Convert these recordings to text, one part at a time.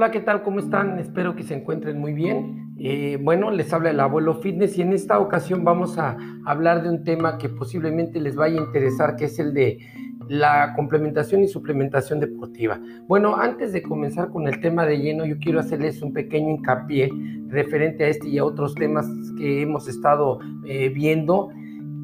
Hola, ¿qué tal? ¿Cómo están? Espero que se encuentren muy bien. Eh, bueno, les habla el abuelo fitness y en esta ocasión vamos a hablar de un tema que posiblemente les vaya a interesar, que es el de la complementación y suplementación deportiva. Bueno, antes de comenzar con el tema de lleno, yo quiero hacerles un pequeño hincapié referente a este y a otros temas que hemos estado eh, viendo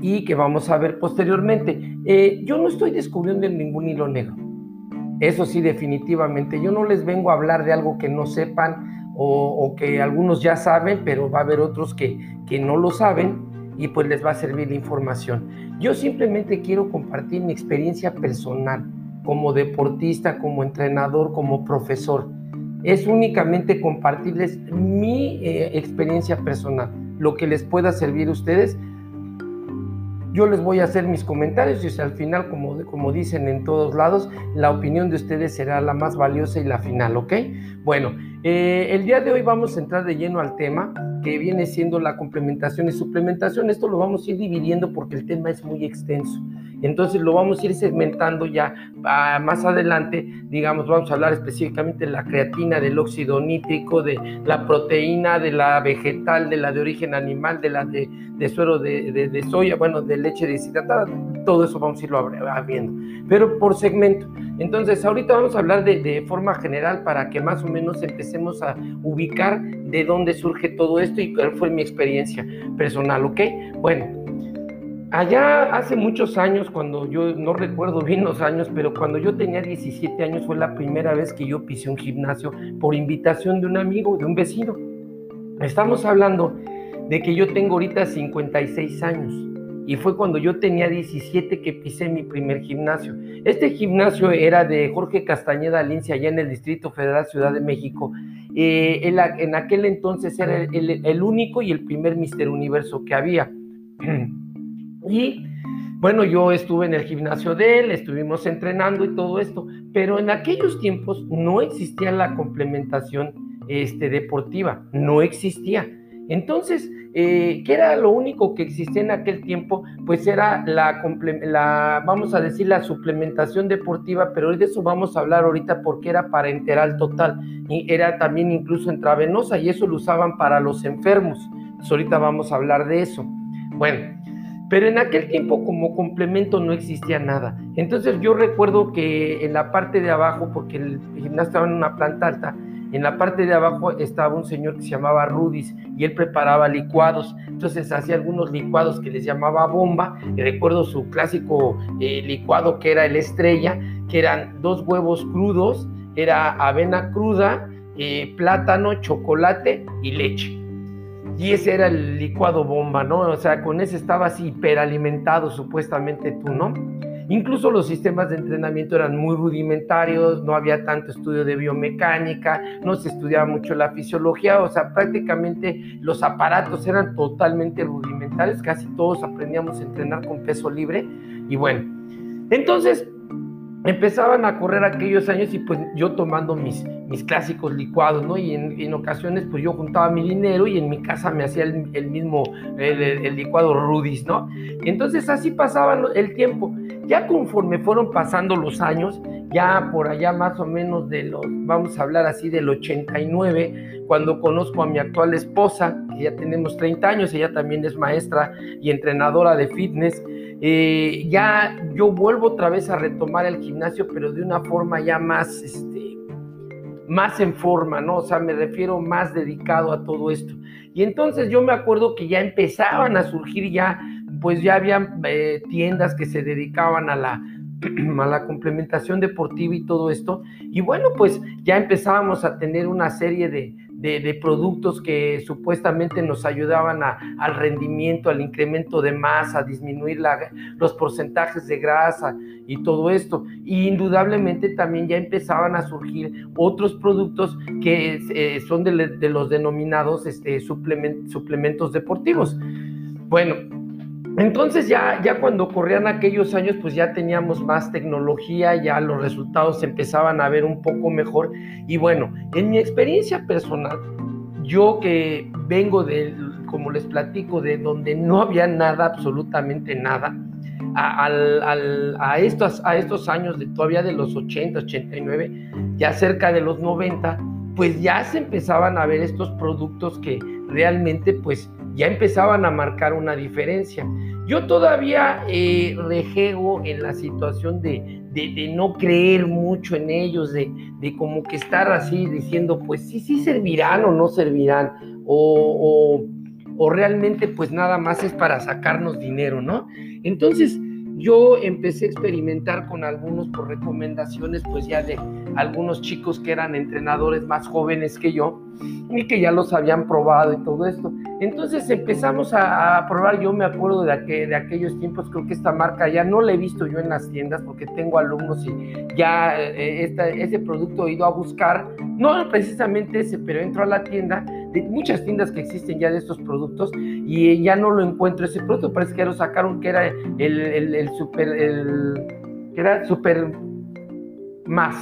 y que vamos a ver posteriormente. Eh, yo no estoy descubriendo ningún hilo negro eso sí, definitivamente. Yo no les vengo a hablar de algo que no sepan o, que algunos ya saben, pero va a haber otros que, que no lo saben y pues les va a servir la información. Yo simplemente quiero compartir mi experiencia personal como deportista, como entrenador, como profesor. Es únicamente compartirles mi eh, experiencia personal, lo que les pueda servir a ustedes yo les voy a hacer mis comentarios y al final, como, como dicen en todos lados, la opinión de ustedes será la más valiosa y la final, ¿ok? Bueno, eh, el día de hoy vamos a entrar de lleno al tema que viene siendo la complementación y suplementación. Esto lo vamos a ir dividiendo porque el tema es muy extenso. Entonces lo vamos a ir segmentando ya ah, más adelante, digamos, vamos a hablar específicamente de la creatina, del óxido nítrico, de la proteína, de la vegetal, de la de origen animal, de la de, suero de, soya, bueno, de leche deshidratada, todo eso vamos a irlo viendo, pero por segmento. Entonces, ahorita vamos a hablar de, de forma general para que más o menos empecemos a ubicar de dónde surge todo esto y cuál fue mi experiencia personal, ¿ok? Bueno, Allá hace muchos años, cuando yo no recuerdo bien los años, pero cuando yo tenía 17 años fue la primera vez que yo pisé un gimnasio por invitación de un amigo, de un vecino. Estamos hablando de que yo tengo ahorita 56 años y fue cuando yo tenía 17 que pisé mi primer gimnasio. Este gimnasio era de Jorge Castañeda Alincia, allá en el Distrito Federal Ciudad de México. Eh, en, aquel entonces era el, el único y el primer Mister Universo que había. Y bueno, yo estuve en el gimnasio de él, estuvimos entrenando y todo esto, pero en aquellos tiempos no existía la complementación este, deportiva, no existía. Entonces, eh, ¿qué era lo único que existía en aquel tiempo? Pues era la, la, vamos a decir, la suplementación deportiva, pero de eso vamos a hablar ahorita porque era parenteral total y era también incluso intravenosa y eso lo usaban para los enfermos. Entonces, ahorita vamos a hablar de eso. Bueno, pero en aquel tiempo como complemento no existía nada. Entonces yo recuerdo que en la parte de abajo, porque el gimnasio estaba en una planta alta, en la parte de abajo estaba un señor que se llamaba Rudis y él preparaba licuados. Entonces hacía algunos licuados que les llamaba bomba. Y recuerdo su clásico eh, licuado que era el estrella, que eran dos huevos crudos, era avena cruda, eh, plátano, chocolate y leche y ese era el licuado bomba, ¿no? O sea, con ese estabas hiperalimentado supuestamente tú, ¿no? Incluso los sistemas de entrenamiento eran muy rudimentarios, no había tanto estudio de biomecánica, no se estudiaba mucho la fisiología, o sea, prácticamente los aparatos eran totalmente rudimentarios, casi todos aprendíamos a entrenar con peso libre y bueno, entonces empezaban a correr aquellos años y pues yo tomando mis, mis clásicos licuados, ¿no? Y en, ocasiones pues yo juntaba mi dinero y en mi casa me hacía el, mismo, el, licuado Rudis, ¿no? Entonces así pasaba el tiempo. Ya conforme fueron pasando los años, ya por allá más o menos de los, vamos a hablar así del 89, cuando conozco a mi actual esposa, que ya tenemos 30 años, ella también es maestra y entrenadora de fitness, eh, ya yo vuelvo otra vez a retomar el gimnasio, pero de una forma ya más, este, más en forma, ¿no? O sea, me refiero más dedicado a todo esto. Y entonces yo me acuerdo que ya empezaban a surgir ya, pues ya había eh, tiendas que se dedicaban a la, a la complementación deportiva y todo esto. Y bueno, pues ya empezábamos a tener una serie de, de, productos que supuestamente nos ayudaban al rendimiento, al incremento de masa, a disminuir los porcentajes de grasa y todo esto. Y indudablemente también ya empezaban a surgir otros productos que eh, son de, los denominados este, suplementos deportivos. Bueno, entonces ya, ya cuando corrían aquellos años, pues ya teníamos más tecnología, ya los resultados empezaban a ver un poco mejor. Y bueno, en mi experiencia personal, yo que vengo de, como les platico, de donde no había nada, absolutamente nada, a, a, estos, a estos años de todavía de los 80, 89, ya cerca de los 90, pues ya se empezaban a ver estos productos que realmente pues ya empezaban a marcar una diferencia. Yo todavía eh, rejego en la situación de, de, no creer mucho en ellos, de, de, como que estar así diciendo, pues sí, sí servirán o no servirán, o, o, o realmente pues nada más es para sacarnos dinero, ¿no? Entonces, yo empecé a experimentar con algunos por recomendaciones, pues ya de algunos chicos que eran entrenadores más jóvenes que yo y que ya los habían probado y todo esto. Entonces empezamos a, probar, yo me acuerdo de, de aquellos tiempos, creo que esta marca ya no la he visto yo en las tiendas porque tengo alumnos y ya eh, ese producto he ido a buscar, no precisamente ese, pero entro a la tienda, de muchas tiendas que existen ya de estos productos y ya no lo encuentro ese producto, parece que lo sacaron que era el, el, el super, el, que era super más,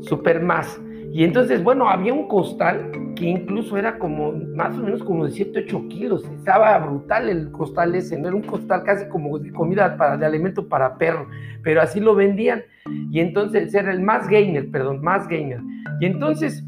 super más. Y entonces, bueno, había un costal que incluso era como más o menos como de 7, 8 kilos. Estaba brutal el costal ese, no era un costal casi como de comida para, de alimento para perro, pero así lo vendían. Y entonces era el más gainer, perdón, más gainer. Y entonces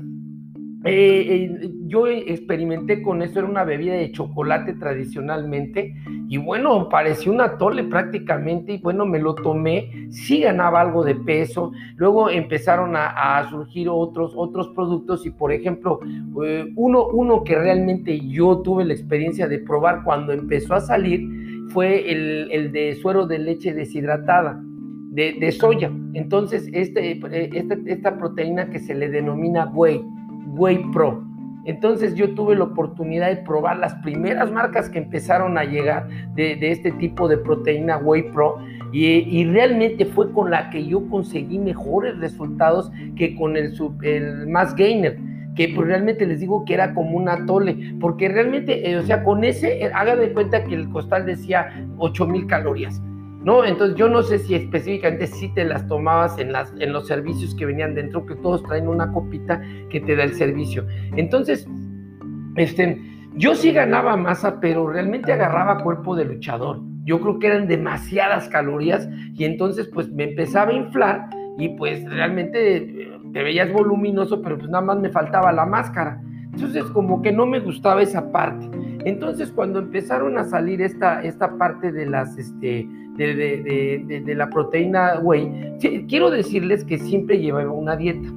eh, eh, yo experimenté con esto, era una bebida de chocolate tradicionalmente y bueno, parecía un atole prácticamente y bueno, me lo tomé, sí ganaba algo de peso, luego empezaron a, surgir otros, otros productos y por ejemplo, eh, uno, uno que realmente yo tuve la experiencia de probar cuando empezó a salir fue el, el de suero de leche deshidratada. De, de soya. Entonces, este, esta, esta proteína que se le denomina whey, Whey Pro. Entonces yo tuve la oportunidad de probar las primeras marcas que empezaron a llegar de, este tipo de proteína Whey Pro y, realmente fue con la que yo conseguí mejores resultados que con el, el más gainer que pues realmente les digo que era como un atole, porque realmente, eh, o sea, con ese, eh, haga de cuenta que el costal decía 8000 calorías. ¿No? Entonces yo no sé si específicamente si te las tomabas en, las, en los servicios que venían dentro, que todos traen una copita que te da el servicio. Entonces, este, yo sí ganaba masa, pero realmente agarraba cuerpo de luchador. Yo creo que eran demasiadas calorías y entonces pues me empezaba a inflar y pues realmente eh, te veías voluminoso, pero pues nada más me faltaba la máscara. Entonces como que no me gustaba esa parte. Entonces cuando empezaron a salir esta, esta parte de las, este, de, la proteína whey, quiero decirles que siempre llevaba una dieta.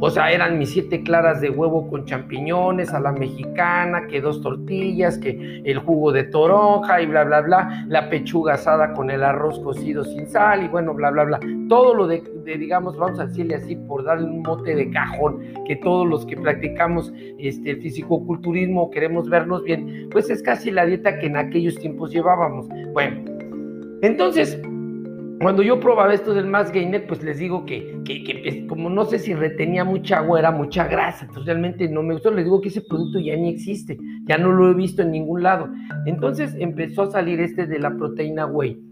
O sea, eran mis siete claras de huevo con champiñones a la mexicana, que dos tortillas, que el jugo de toronja y bla, bla, bla, la pechuga asada con el arroz cocido sin sal y bueno, bla, bla, bla. Todo lo de, digamos, vamos a decirle así, por darle un mote de cajón, que todos los que practicamos este, el fisicoculturismo queremos vernos bien, pues es casi la dieta que en aquellos tiempos llevábamos. Bueno, entonces, cuando yo probaba esto del más gainer, pues les digo que, que, como no sé si retenía mucha agua, era mucha grasa, entonces realmente no me gustó, les digo que ese producto ya ni existe, ya no lo he visto en ningún lado. Entonces empezó a salir este de la proteína whey.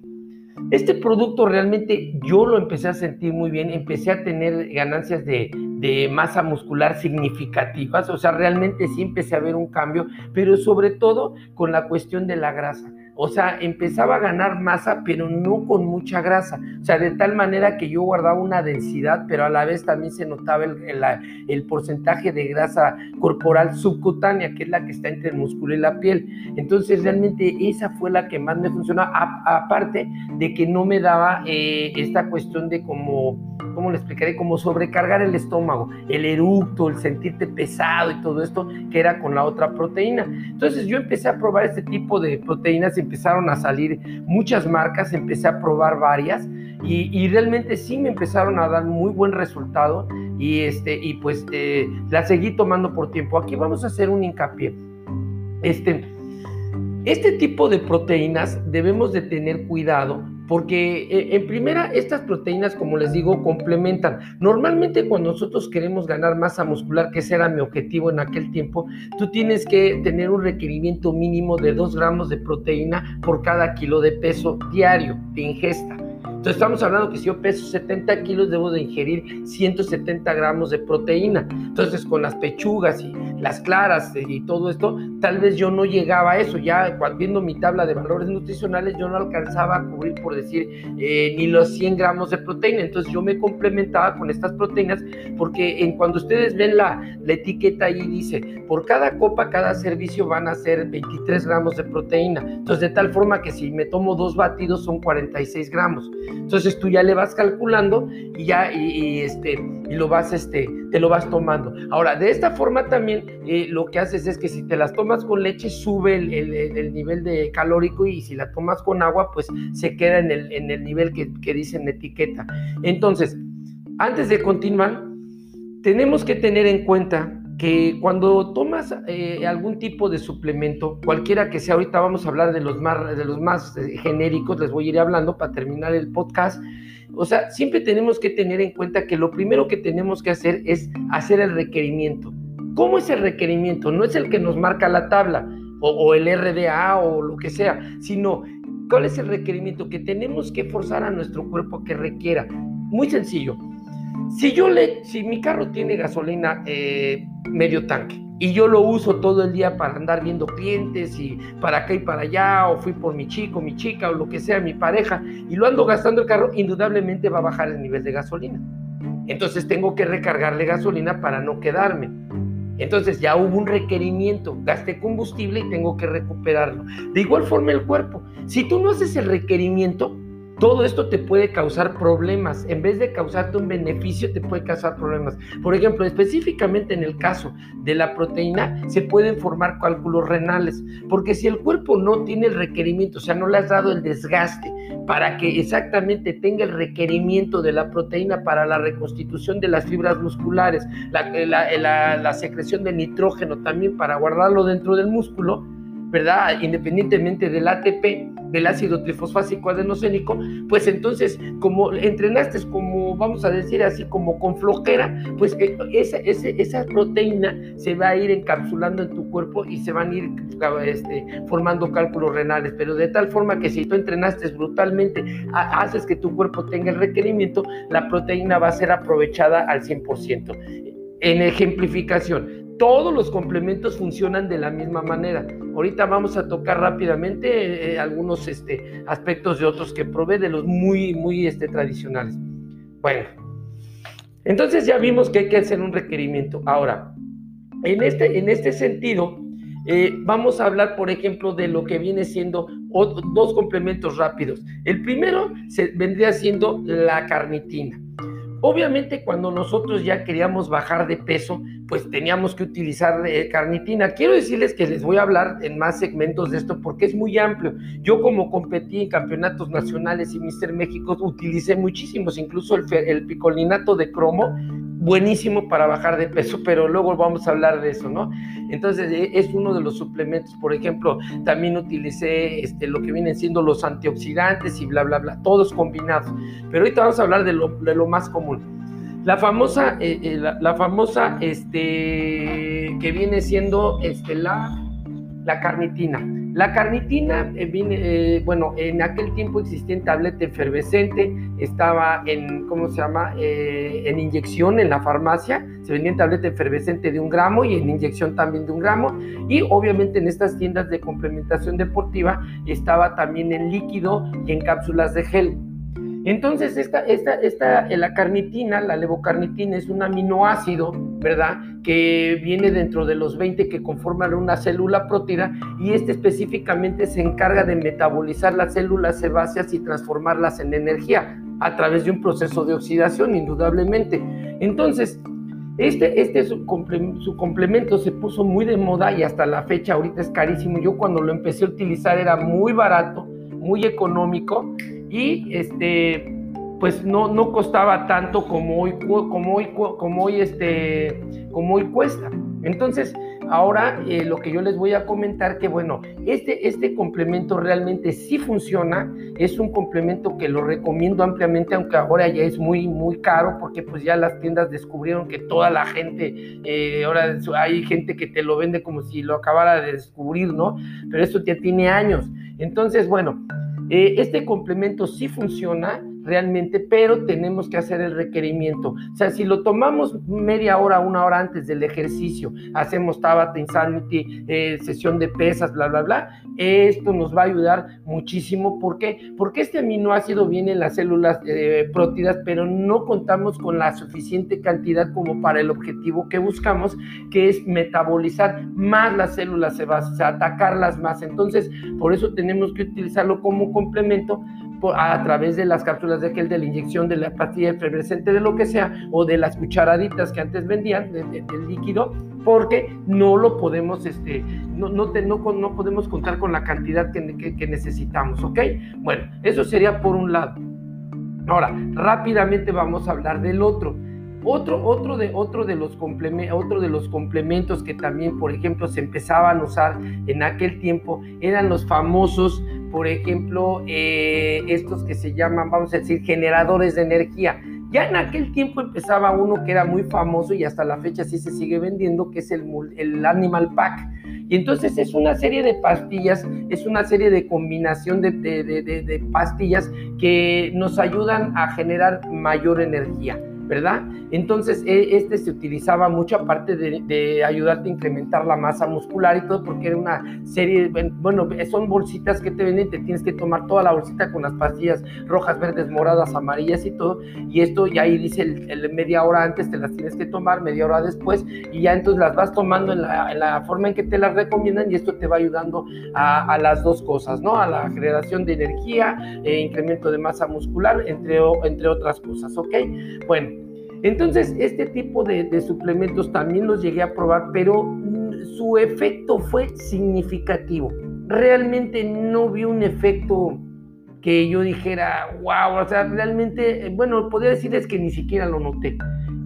Este producto realmente yo lo empecé a sentir muy bien, empecé a tener ganancias de, de masa muscular significativas, o sea, realmente sí empecé a ver un cambio, pero sobre todo con la cuestión de la grasa. O sea, empezaba a ganar masa, pero no con mucha grasa. O sea, de tal manera que yo guardaba una densidad, pero a la vez también se notaba el, porcentaje de grasa corporal subcutánea, que es la que está entre el músculo y la piel. Entonces, realmente esa fue la que más me funcionó, aparte de que no me daba eh, esta cuestión de como, ¿cómo le explicaré? Como sobrecargar el estómago, el eructo, el sentirte pesado y todo esto, que era con la otra proteína. Entonces, yo empecé a probar este tipo de proteínas empezaron a salir muchas marcas, empecé a probar varias y, realmente sí me empezaron a dar muy buen resultado y, este, y pues eh, la seguí tomando por tiempo. Aquí vamos a hacer un hincapié. Este, este tipo de proteínas debemos de tener cuidado porque eh, en primera estas proteínas, como les digo, complementan. Normalmente cuando nosotros queremos ganar masa muscular, que ese era mi objetivo en aquel tiempo, tú tienes que tener un requerimiento mínimo de 2 gramos de proteína por cada kilo de peso diario de ingesta. Entonces estamos hablando que si yo peso 70 kilos debo de ingerir 170 gramos de proteína. Entonces con las pechugas y las claras y todo esto, tal vez yo no llegaba a eso. Ya viendo mi tabla de valores nutricionales, yo no alcanzaba a cubrir, por decir, eh, ni los 100 gramos de proteína. Entonces yo me complementaba con estas proteínas porque en cuando ustedes ven la, etiqueta ahí dice, por cada copa, cada servicio van a ser 23 gramos de proteína. Entonces de tal forma que si me tomo dos batidos son 46 gramos. Entonces tú ya le vas calculando y ya y, este y lo vas este te lo vas tomando. Ahora de esta forma también eh, lo que haces es que si te las tomas con leche sube el, el, nivel de calórico y si la tomas con agua pues se queda en el, en el nivel que, que dice en etiqueta. Entonces antes de continuar tenemos que tener en cuenta que cuando tomas eh, algún tipo de suplemento, cualquiera que sea, ahorita vamos a hablar de los más, de los más eh, genéricos, les voy a ir hablando para terminar el podcast. O sea, siempre tenemos que tener en cuenta que lo primero que tenemos que hacer es hacer el requerimiento. ¿Cómo es el requerimiento? No es el que nos marca la tabla o, el RDA o lo que sea, sino cuál es el requerimiento que tenemos que forzar a nuestro cuerpo que requiera. Muy sencillo si yo le, si mi carro tiene gasolina eh, medio tanque y yo lo uso todo el día para andar viendo clientes y para acá y para allá, o fui por mi chico, mi chica, o lo que sea, mi pareja, y lo ando gastando el carro, indudablemente va a bajar el nivel de gasolina. Entonces tengo que recargarle gasolina para no quedarme. Entonces ya hubo un requerimiento, gasté combustible y tengo que recuperarlo. De igual forma el cuerpo, si tú no haces el requerimiento, todo esto te puede causar problemas. En vez de causarte un beneficio, te puede causar problemas. Por ejemplo, específicamente en el caso de la proteína, se pueden formar cálculos renales. Porque si el cuerpo no tiene el requerimiento, o sea, no le has dado el desgaste para que exactamente tenga el requerimiento de la proteína para la reconstitución de las fibras musculares, la, secreción de nitrógeno también para guardarlo dentro del músculo, ¿verdad? Independientemente del ATP, del ácido trifosfásico adenocénico, pues entonces, como entrenaste como, vamos a decir así, como con flojera, pues eh, esa, esa, proteína se va a ir encapsulando en tu cuerpo y se van a ir este, formando cálculos renales, pero de tal forma que si tú entrenaste brutalmente, haces que tu cuerpo tenga el requerimiento, la proteína va a ser aprovechada al 100%. En ejemplificación, todos los complementos funcionan de la misma manera. Ahorita vamos a tocar rápidamente eh, algunos este, aspectos de otros que provee de los muy, muy este, tradicionales. Bueno, entonces ya vimos que hay que hacer un requerimiento. Ahora, en este, en este sentido, eh, vamos a hablar, por ejemplo, de lo que viene siendo dos complementos rápidos. El primero se, vendría siendo la carnitina. Obviamente cuando nosotros ya queríamos bajar de peso, pues teníamos que utilizar eh, carnitina. Quiero decirles que les voy a hablar en más segmentos de esto porque es muy amplio. Yo como competí en campeonatos nacionales y Mister México utilicé muchísimos, incluso el, el picolinato de cromo, buenísimo para bajar de peso, pero luego vamos a hablar de eso, ¿no? Entonces e, es uno de los suplementos, por ejemplo, también utilicé este, lo que vienen siendo los antioxidantes y bla, bla, bla, todos combinados. Pero ahorita vamos a hablar de lo más común. La famosa, eh, eh, la, famosa, este, que viene siendo este, la, la carnitina. La carnitina eh, viene, bueno, en aquel tiempo existía en tableta efervescente, estaba en, ¿cómo se llama? en inyección en la farmacia, se vendía en tableta efervescente de un gramo y en inyección también de un gramo. Y obviamente en estas tiendas de complementación deportiva estaba también en líquido y en cápsulas de gel. Entonces, esta, esta, esta, la carnitina, la levocarnitina, es un aminoácido, ¿verdad? Que viene dentro de los 20 que conforman una célula prótida y este específicamente se encarga de metabolizar las células sebáceas y transformarlas en energía a través de un proceso de oxidación, indudablemente. Entonces, este, este su, su, complemento se puso muy de moda y hasta la fecha ahorita es carísimo. Yo cuando lo empecé a utilizar era muy barato, muy económico y este pues no, no costaba tanto como hoy, como hoy, como hoy, este, como hoy cuesta. Entonces, ahora eh, lo que yo les voy a comentar que, bueno, este, este complemento realmente sí funciona, es un complemento que lo recomiendo ampliamente, aunque ahora ya es muy, muy caro, porque pues ya las tiendas descubrieron que toda la gente, eh, ahora hay gente que te lo vende como si lo acabara de descubrir, ¿no? Pero esto ya tiene años. Entonces, bueno, eh, este complemento sí funciona, realmente, pero tenemos que hacer el requerimiento. O sea, si lo tomamos media hora, una hora antes del ejercicio, hacemos Tabata Insanity, eh, sesión de pesas, bla, bla, bla, esto nos va a ayudar muchísimo. ¿Por qué? Porque este aminoácido viene en las células eh, prótidas, pero no contamos con la suficiente cantidad como para el objetivo que buscamos, que es metabolizar más las células sebáceas, atacarlas más. Entonces, por eso tenemos que utilizarlo como complemento a través de las cápsulas de aquel, de la inyección, de la pastilla efervescente, de lo que sea, o de las cucharaditas que antes vendían del líquido, porque no lo podemos, este, no, no, no, podemos contar con la cantidad que, que, necesitamos, ¿ok? Bueno, eso sería por un lado. Ahora, rápidamente vamos a hablar del otro. Otro, otro, de, otro, de los otro de los complementos que también, por ejemplo, se empezaban a usar en aquel tiempo eran los famosos por ejemplo, eh, estos que se llaman, vamos a decir, generadores de energía. Ya en aquel tiempo empezaba uno que era muy famoso y hasta la fecha sí se sigue vendiendo, que es el, el Animal Pack. Y entonces es una serie de pastillas, es una serie de combinación de, de, de, de pastillas que nos ayudan a generar mayor energía. ¿Verdad? Entonces, e, este se utilizaba mucho aparte de, ayudarte a incrementar la masa muscular y todo, porque era una serie, bueno, son bolsitas que te venden, te tienes que tomar toda la bolsita con las pastillas rojas, verdes, moradas, amarillas y todo, y esto ya ahí dice el, media hora antes te las tienes que tomar, media hora después, y ya entonces las vas tomando en la, forma en que te las recomiendan y esto te va ayudando a, las dos cosas, ¿no? A la generación de energía, e incremento de masa muscular, entre, entre otras cosas, ¿ok? Bueno, entonces, este tipo de, suplementos también los llegué a probar, pero mm, su efecto fue significativo. Realmente no vi un efecto que yo dijera, wow, o sea, realmente, bueno, podría decirles que ni siquiera lo noté.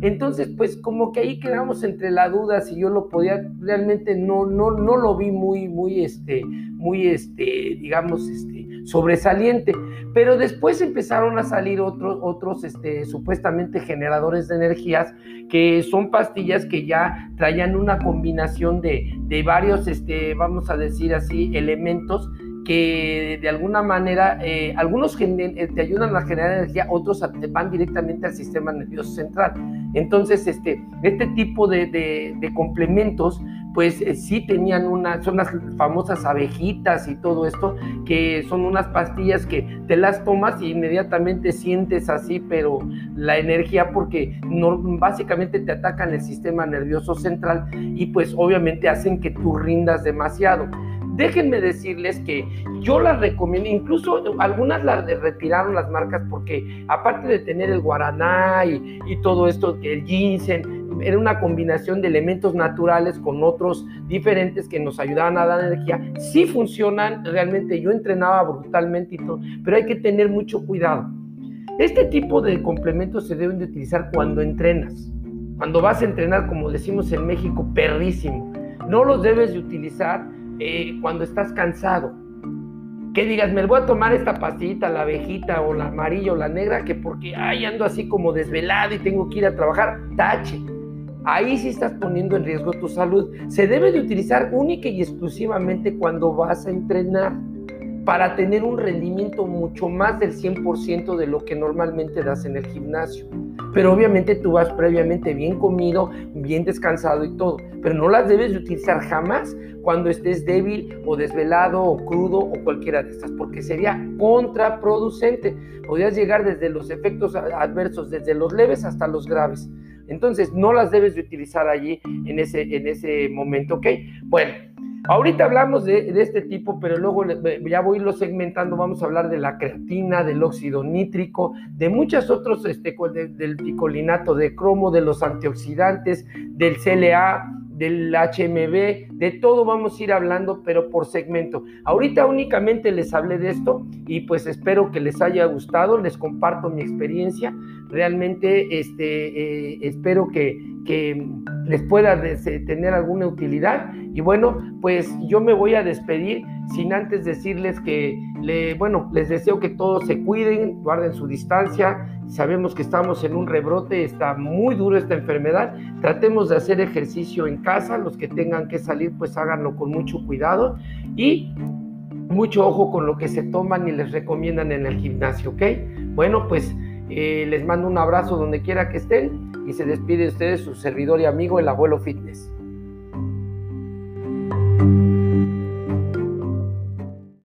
Entonces, pues como que ahí quedamos entre la duda si yo lo podía, realmente no, no, no lo vi muy, muy, este, muy, este, digamos, este, sobresaliente. Pero después empezaron a salir otros, otros este, supuestamente generadores de energías, que son pastillas que ya traían una combinación de, de varios, este, vamos a decir así, elementos que de alguna manera eh, algunos eh, te ayudan a generar energía, otros van directamente al sistema nervioso central. Entonces, este, este tipo de, complementos, pues eh, sí tenían una, son las famosas abejitas y todo esto, que son unas pastillas que te las tomas y inmediatamente sientes así, pero la energía porque no, básicamente te atacan el sistema nervioso central y pues obviamente hacen que tú rindas demasiado déjenme decirles que yo las recomiendo, incluso algunas las retiraron las marcas porque aparte de tener el guaraná y, todo esto, el ginseng, era una combinación de elementos naturales con otros diferentes que nos ayudaban a dar energía, sí funcionan, realmente yo entrenaba brutalmente y todo, pero hay que tener mucho cuidado. Este tipo de complementos se deben de utilizar cuando entrenas, cuando vas a entrenar, como decimos en México, perrísimo. No los debes de utilizar eh, cuando estás cansado. Que digas, me voy a tomar esta pastillita, la abejita o la amarilla o la negra, que porque ay, ando así como desvelado y tengo que ir a trabajar, tache. Ahí sí estás poniendo en riesgo tu salud. Se debe de utilizar única y exclusivamente cuando vas a entrenar para tener un rendimiento mucho más del 100% de lo que normalmente das en el gimnasio. Pero obviamente tú vas previamente bien comido, bien descansado y todo. Pero no las debes de utilizar jamás cuando estés débil o desvelado o crudo o cualquiera de estas, porque sería contraproducente. Podrías llegar desde los efectos adversos, desde los leves hasta los graves. Entonces, no las debes de utilizar allí en ese, en ese momento, ¿ok? Bueno, Ahorita hablamos de, este tipo, pero luego ya voy lo segmentando. Vamos a hablar de la creatina, del óxido nítrico, de muchos otros, este, del picolinato de cromo, de los antioxidantes, del CLA, del HMB, de todo vamos a ir hablando, pero por segmento. Ahorita únicamente les hablé de esto y pues espero que les haya gustado, les comparto mi experiencia, realmente este, eh, espero que, que les pueda tener alguna utilidad. Y bueno, pues yo me voy a despedir sin antes decirles que, le, bueno, les deseo que todos se cuiden, guarden su distancia, sabemos que estamos en un rebrote, está muy duro esta enfermedad, tratemos de hacer ejercicio en casa, los que tengan que salir pues háganlo con mucho cuidado y mucho ojo con lo que se toman y les recomiendan en el gimnasio, ¿ok? Bueno, pues eh, les mando un abrazo donde quiera que estén y se despide de ustedes su servidor y amigo, el abuelo Fitness.